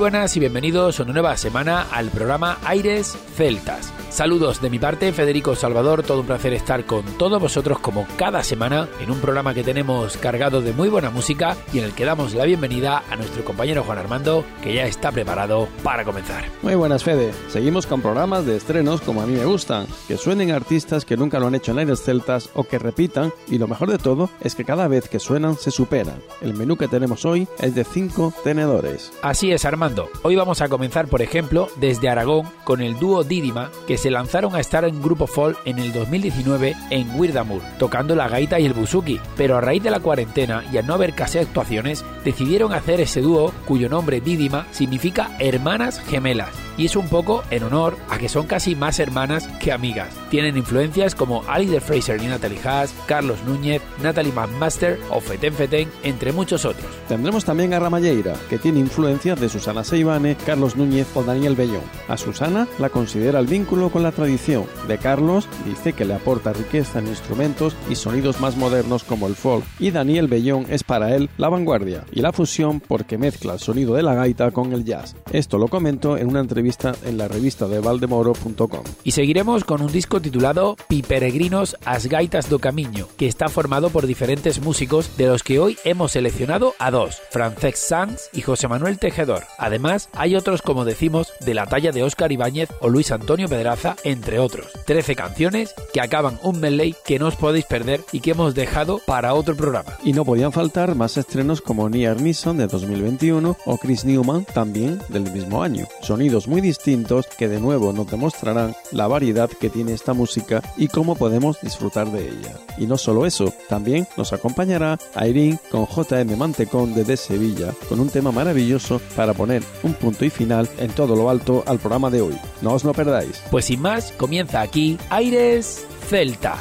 Buenas y bienvenidos una nueva semana al programa Aires Celtas. Saludos de mi parte, Federico Salvador, todo un placer estar con todos vosotros como cada semana en un programa que tenemos cargado de muy buena música y en el que damos la bienvenida a nuestro compañero Juan Armando, que ya está preparado para comenzar. Muy buenas, Fede. Seguimos con programas de estrenos como a mí me gustan, que suenen artistas que nunca lo han hecho en Aires Celtas o que repitan, y lo mejor de todo es que cada vez que suenan se superan. El menú que tenemos hoy es de 5 tenedores. Así es, Armando. Hoy vamos a comenzar, por ejemplo, desde Aragón con el dúo Didima, que se lanzaron a estar en grupo folk en el 2019 en Wirdamur, tocando la gaita y el buzuki, pero a raíz de la cuarentena y al no haber casi actuaciones, decidieron hacer ese dúo cuyo nombre Didima significa hermanas gemelas y es un poco en honor a que son casi más hermanas que amigas. Tienen influencias como Alice de Fraser y Natalie Haas, Carlos Núñez, Natalie McMaster o Feten Feten, entre muchos otros. Tendremos también a Ramalleira, que tiene influencias de Susana Seibane, Carlos Núñez o Daniel Bellón. A Susana la considera el vínculo con la tradición. De Carlos dice que le aporta riqueza en instrumentos y sonidos más modernos como el folk. Y Daniel Bellón es para él la vanguardia y la fusión porque mezcla el sonido de la gaita con el jazz. Esto lo comento en una entrevista en la revista de valdemoro.com. Y seguiremos con un disco titulado Piperegrinos as Gaitas do Camiño, que está formado por diferentes músicos de los que hoy hemos seleccionado a dos, Francesc Sanz y José Manuel Tejedor. Además, hay otros como decimos de la talla de Óscar Ibáñez o Luis Antonio Pedraza, entre otros. 13 canciones que acaban un medley que no os podéis perder y que hemos dejado para otro programa. Y no podían faltar más estrenos como Niar Nissan de 2021 o Chris Newman también del mismo año. Sonidos muy distintos que de nuevo nos demostrarán la variedad que tiene esta música y cómo podemos disfrutar de ella. Y no solo eso, también nos acompañará Irene con JM Mantecón desde Sevilla, con un tema maravilloso para poner un punto y final en todo lo alto al programa de hoy. No os lo perdáis. Pues sin más, comienza aquí Aires Celtas.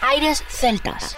Aires Celtas.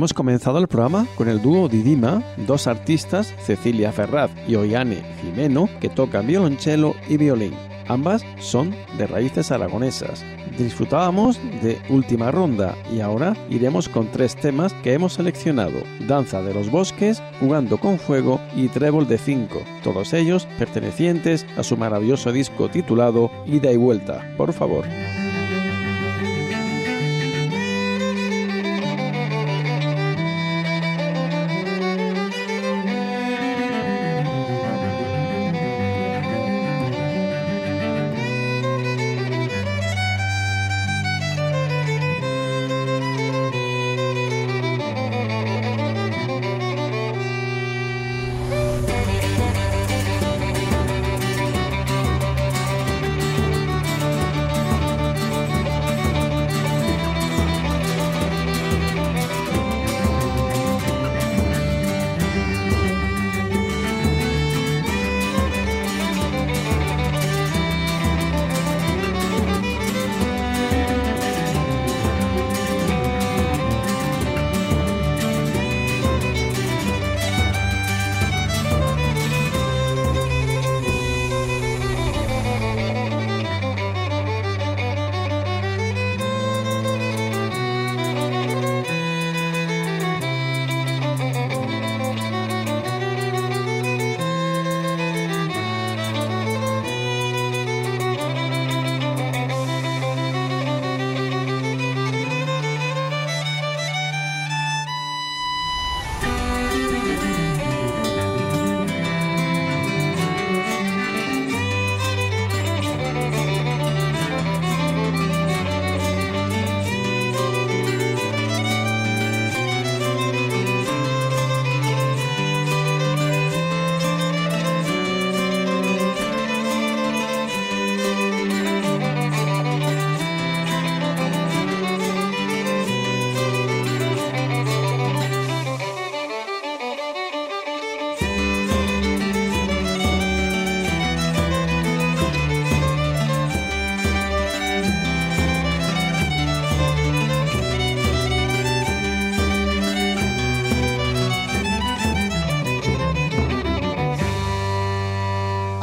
Hemos comenzado el programa con el dúo Didima, dos artistas, Cecilia Ferraz y Oiane Jimeno, que tocan violonchelo y violín. Ambas son de raíces aragonesas. Disfrutábamos de Última Ronda y ahora iremos con tres temas que hemos seleccionado. Danza de los Bosques, Jugando con Fuego y Trébol de Cinco, todos ellos pertenecientes a su maravilloso disco titulado Ida y Vuelta. Por favor.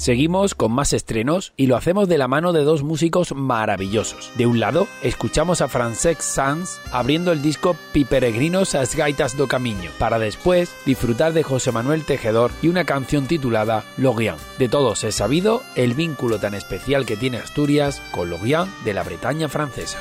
Seguimos con más estrenos y lo hacemos de la mano de dos músicos maravillosos. De un lado, escuchamos a Francesc Sanz abriendo el disco Piperegrinos as Gaitas do Camino, para después disfrutar de José Manuel Tejedor y una canción titulada Logian. De todos es sabido el vínculo tan especial que tiene Asturias con Logian de la Bretaña francesa.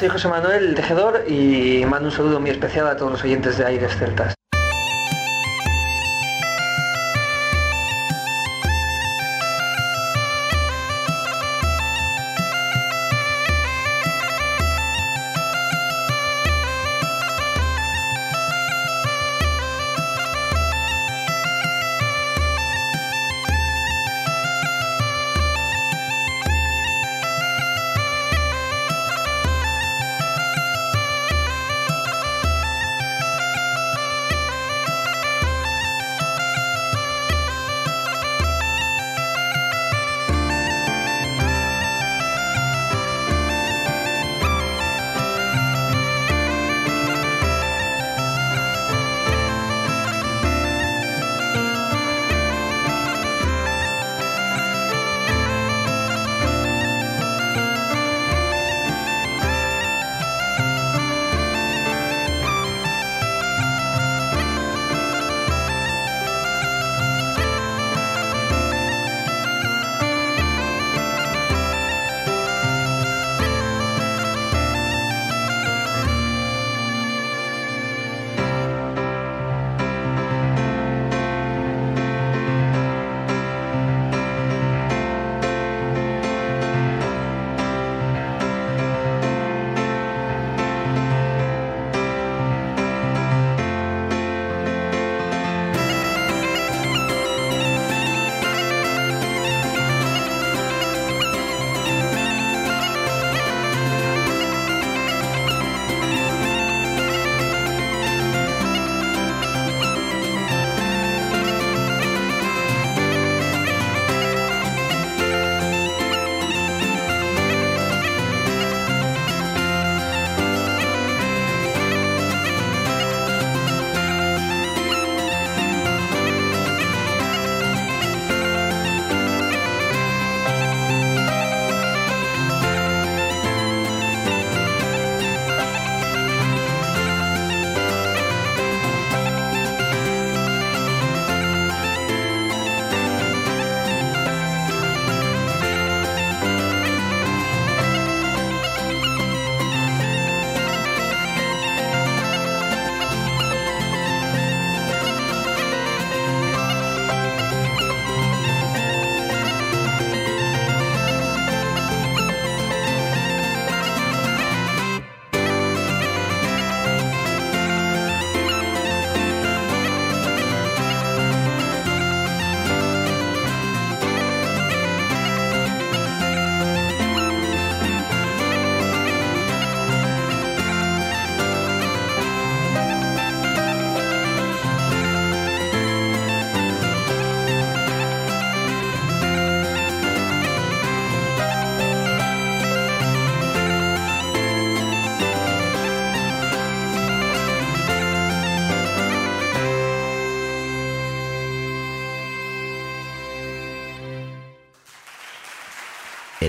Soy José Manuel Tejedor y mando un saludo muy especial a todos los oyentes de Aires Celtas.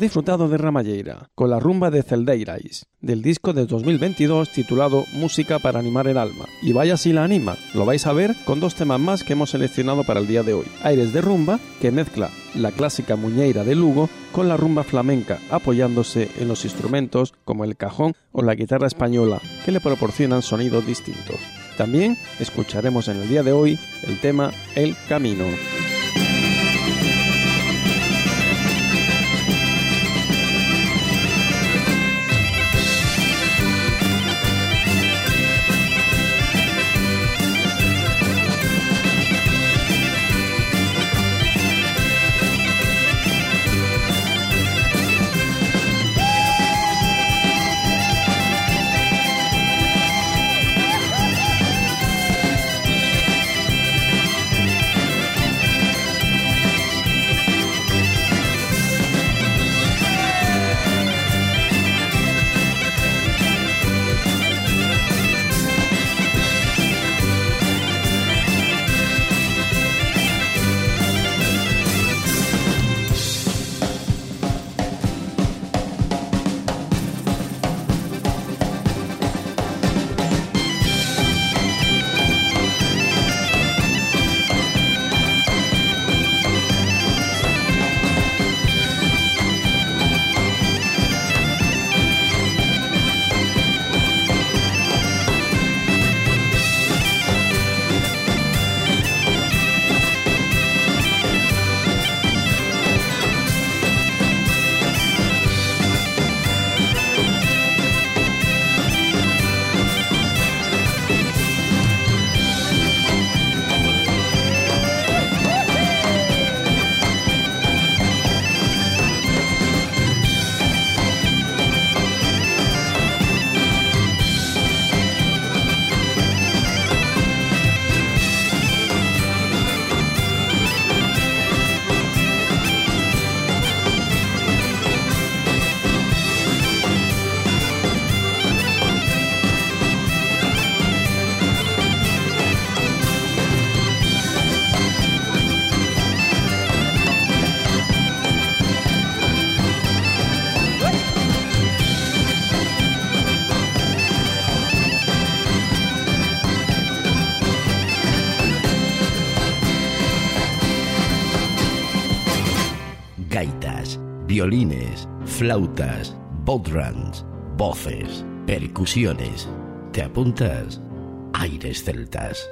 Disfrutado de Ramalleira, con la rumba de Celdeirais, del disco de 2022 titulado Música para animar el alma. Y vaya si la anima, lo vais a ver con dos temas más que hemos seleccionado para el día de hoy. Aires de rumba, que mezcla la clásica muñeira de Lugo con la rumba flamenca, apoyándose en los instrumentos como el cajón o la guitarra española, que le proporcionan sonidos distintos. También escucharemos en el día de hoy el tema El Camino. Violines, flautas, bodrums, voces, percusiones. ¿Te apuntas? Aires celtas.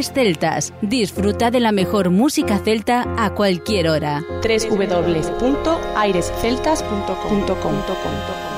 Aires Celtas. Disfruta de la mejor música celta a cualquier hora. www.airesceltas.com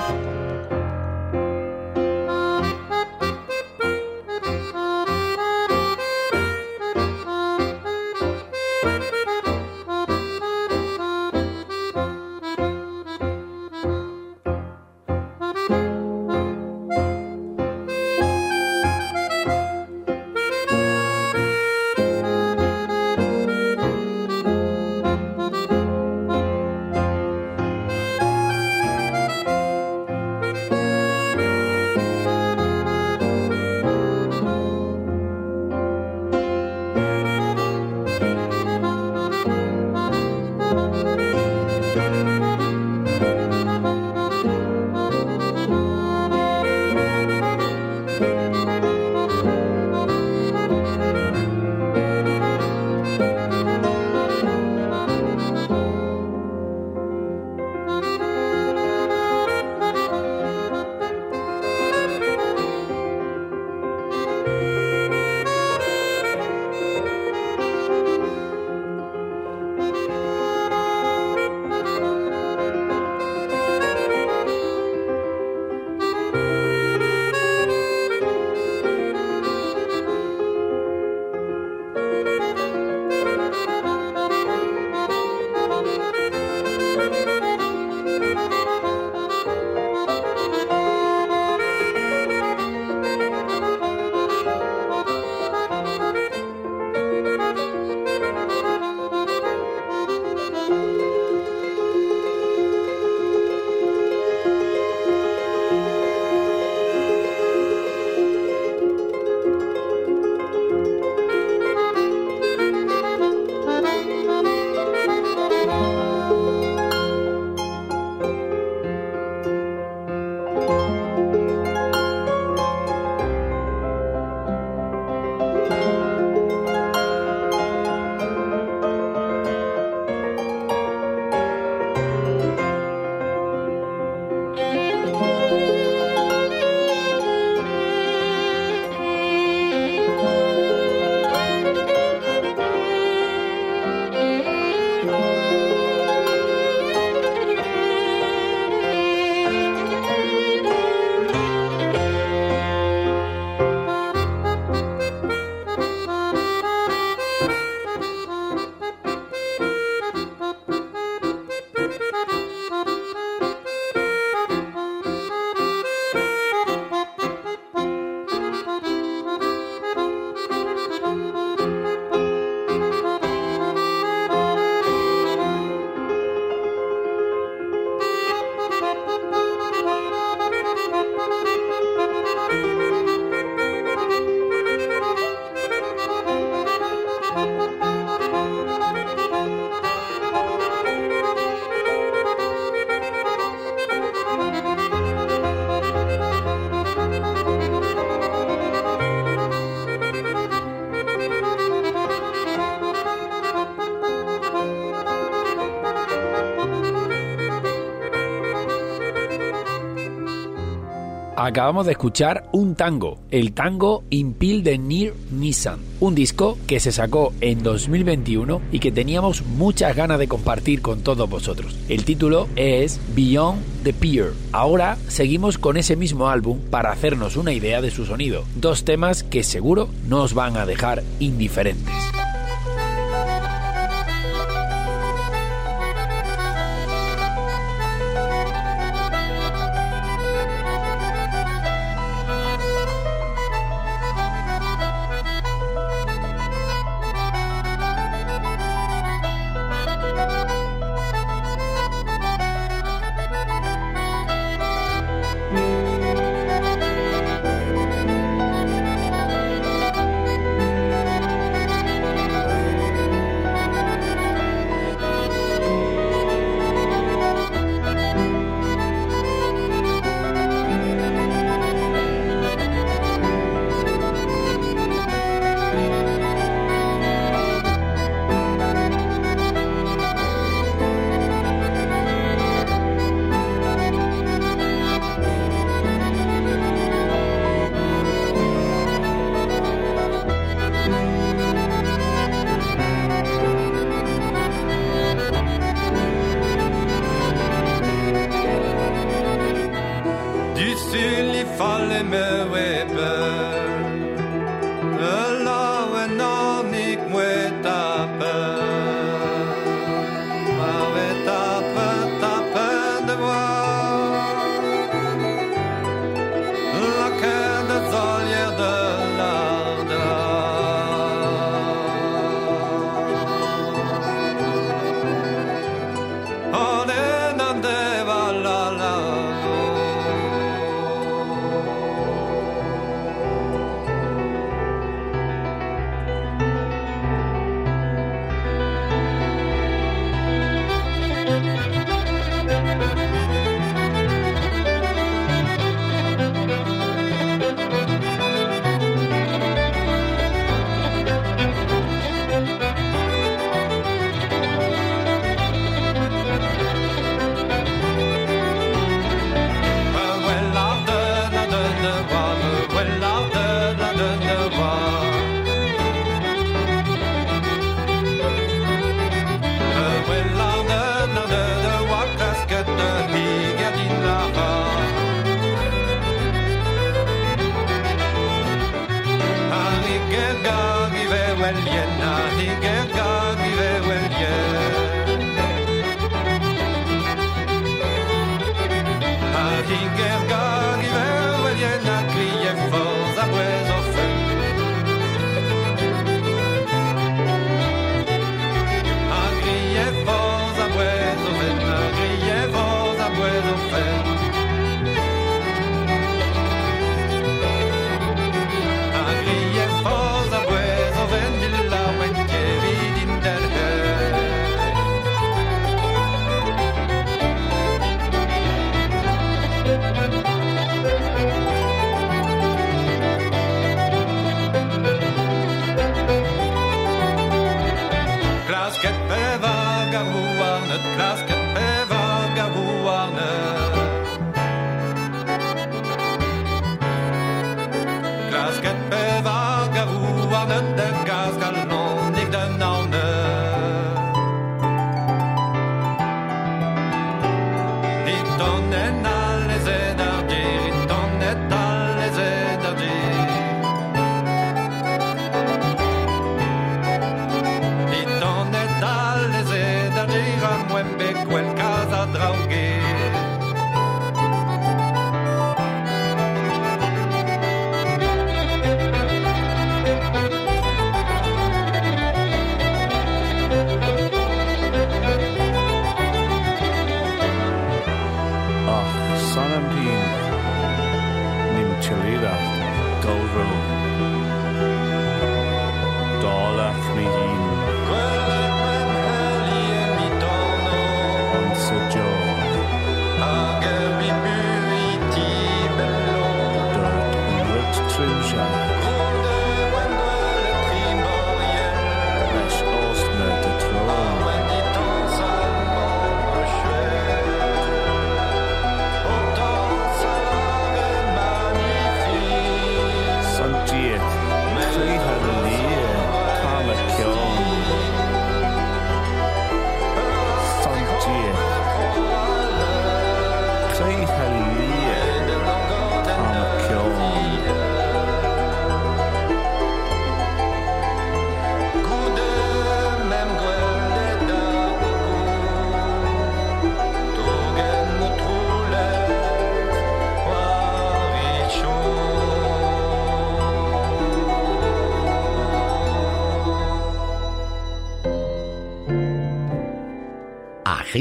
Acabamos de escuchar un tango, el tango Impil de Nir Nissan, un disco que se sacó en 2021 y que teníamos muchas ganas de compartir con todos vosotros. El título es Beyond the Pier. Ahora seguimos con ese mismo álbum para hacernos una idea de su sonido, dos temas que seguro no os van a dejar indiferentes.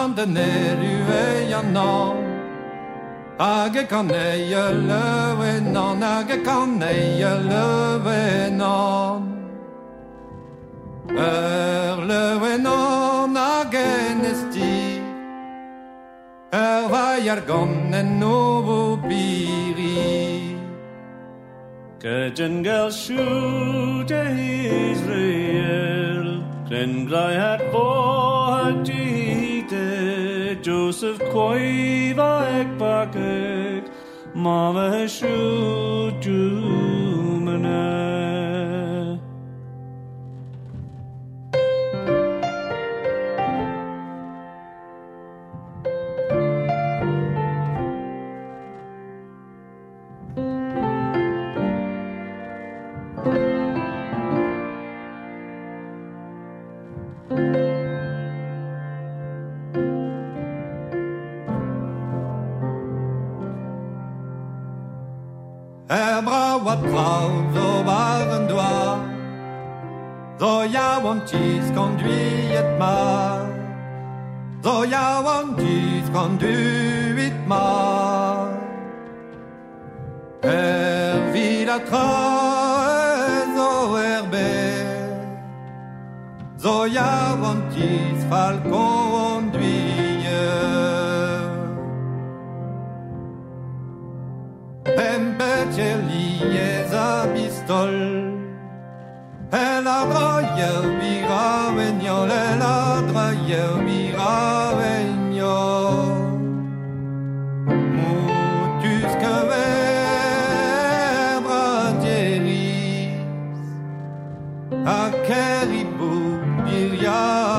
ანდներյուեյանան ագեկանեյը լվենան ագեկանեյը լվենան Եր լվենան ագենեստի Եր վայարգոնեն նովու բիրի Կջնգել շուտ է Իսրայել Կնգլայ հատ որ Joseph koiva ek bakek, mama shu what clouds over and want conduit mar. Though ya want conduit mar. Er ja want falcon. ije za pistol. Ela broje mi ravenio, ela draje mi ravenio. Mutuske vebra djeris, a keribu birjavanti.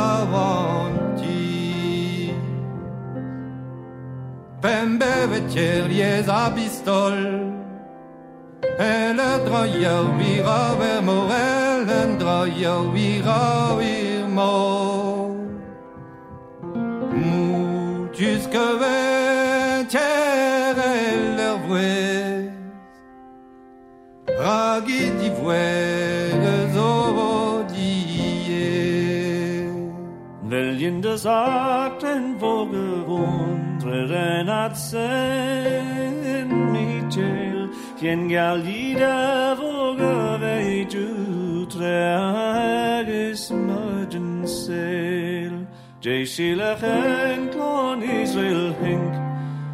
Pembe večer je za pistol. droio vira ver morel en droio vira vir mo Mou jusque ventière et leur vouée Ragui d'ivoire zorodie Wellende Sagten, wo gewohnt, Renat sehen Quien galida vågar vet uträges mörden sel. Jay Sheila Henk, Lon Israel Henk,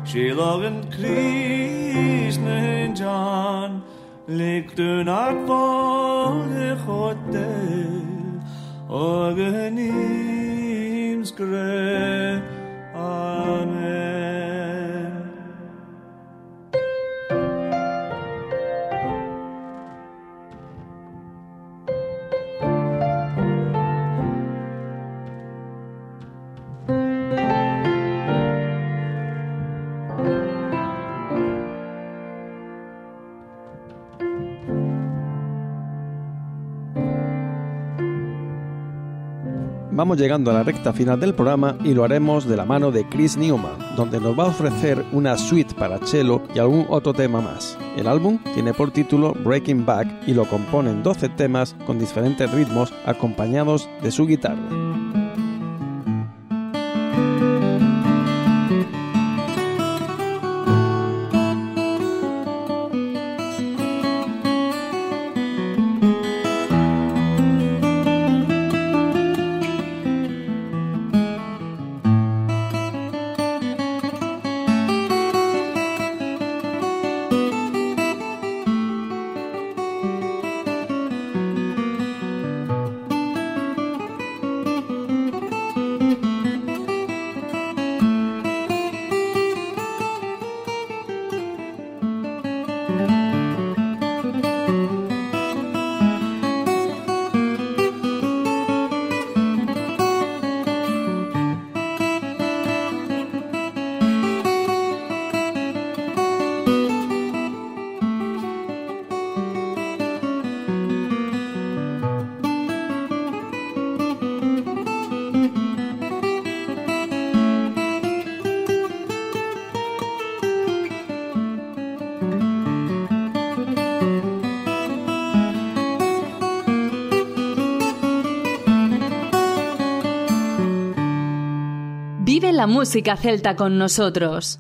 Sheila and Chris John, Lek du natt vanlig hotel, Organims gräl. Vamos llegando a la recta final del programa y lo haremos de la mano de Chris Newman, donde nos va a ofrecer una suite para cello y algún otro tema más. El álbum tiene por título Breaking Back y lo componen 12 temas con diferentes ritmos acompañados de su guitarra. La música celta con nosotros.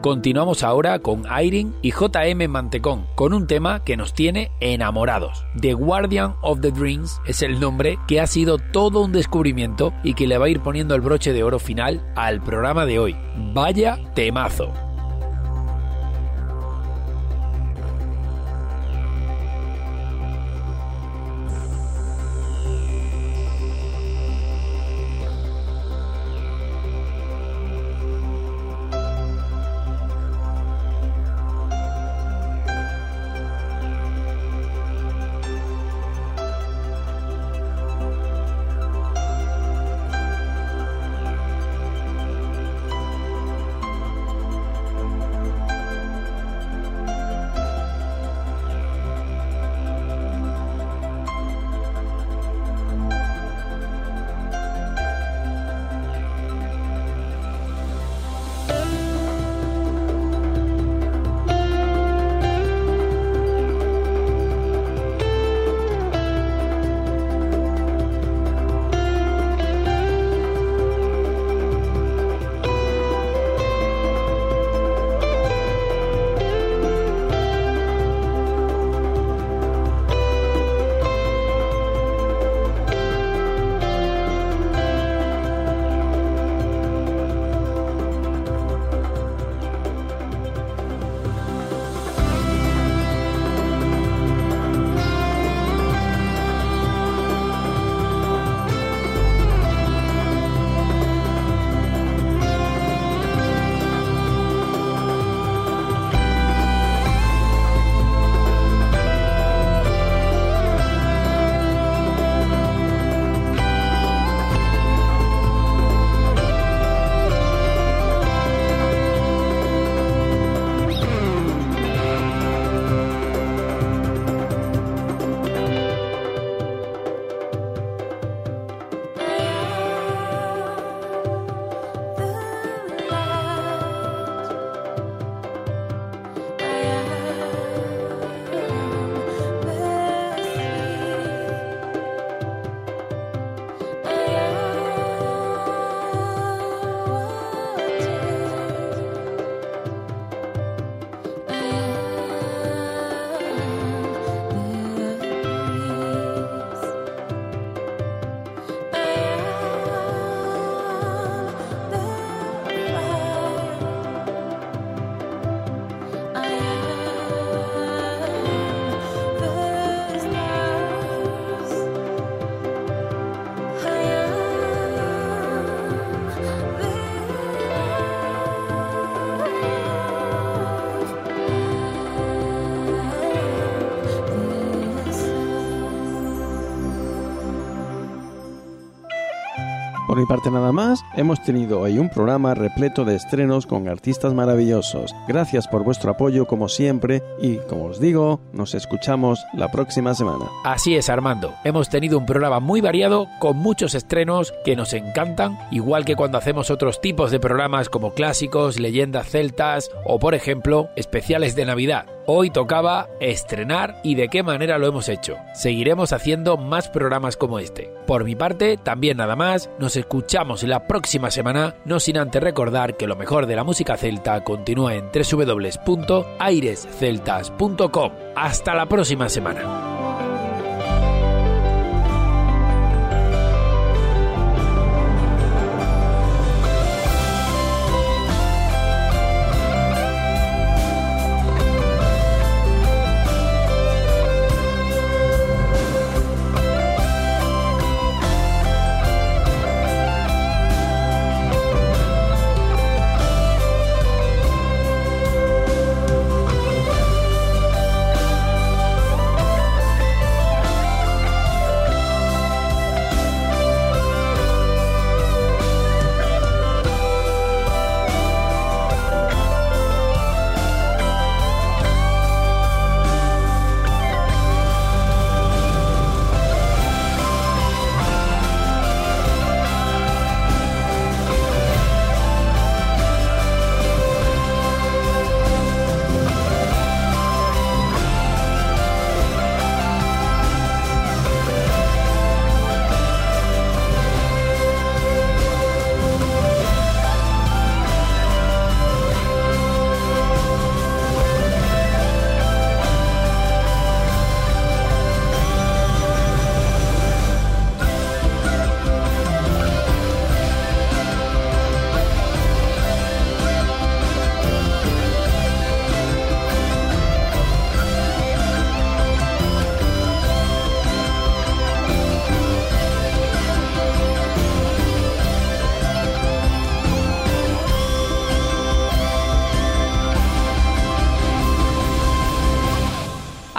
Continuamos ahora con Irene y JM Mantecón, con un tema que nos tiene enamorados. The Guardian of the Dreams es el nombre que ha sido todo un descubrimiento y que le va a ir poniendo el broche de oro final al programa de hoy. Vaya temazo. Mi parte nada más, hemos tenido hoy un programa repleto de estrenos con artistas maravillosos. Gracias por vuestro apoyo como siempre y, como os digo, nos escuchamos la próxima semana. Así es, Armando. Hemos tenido un programa muy variado con muchos estrenos que nos encantan, igual que cuando hacemos otros tipos de programas como clásicos, leyendas celtas o, por ejemplo, especiales de Navidad. Hoy tocaba estrenar y de qué manera lo hemos hecho. Seguiremos haciendo más programas como este. Por mi parte, también nada más, nos escuchamos la próxima semana, no sin antes recordar que lo mejor de la música celta continúa en www.airesceltas.com. Hasta la próxima semana.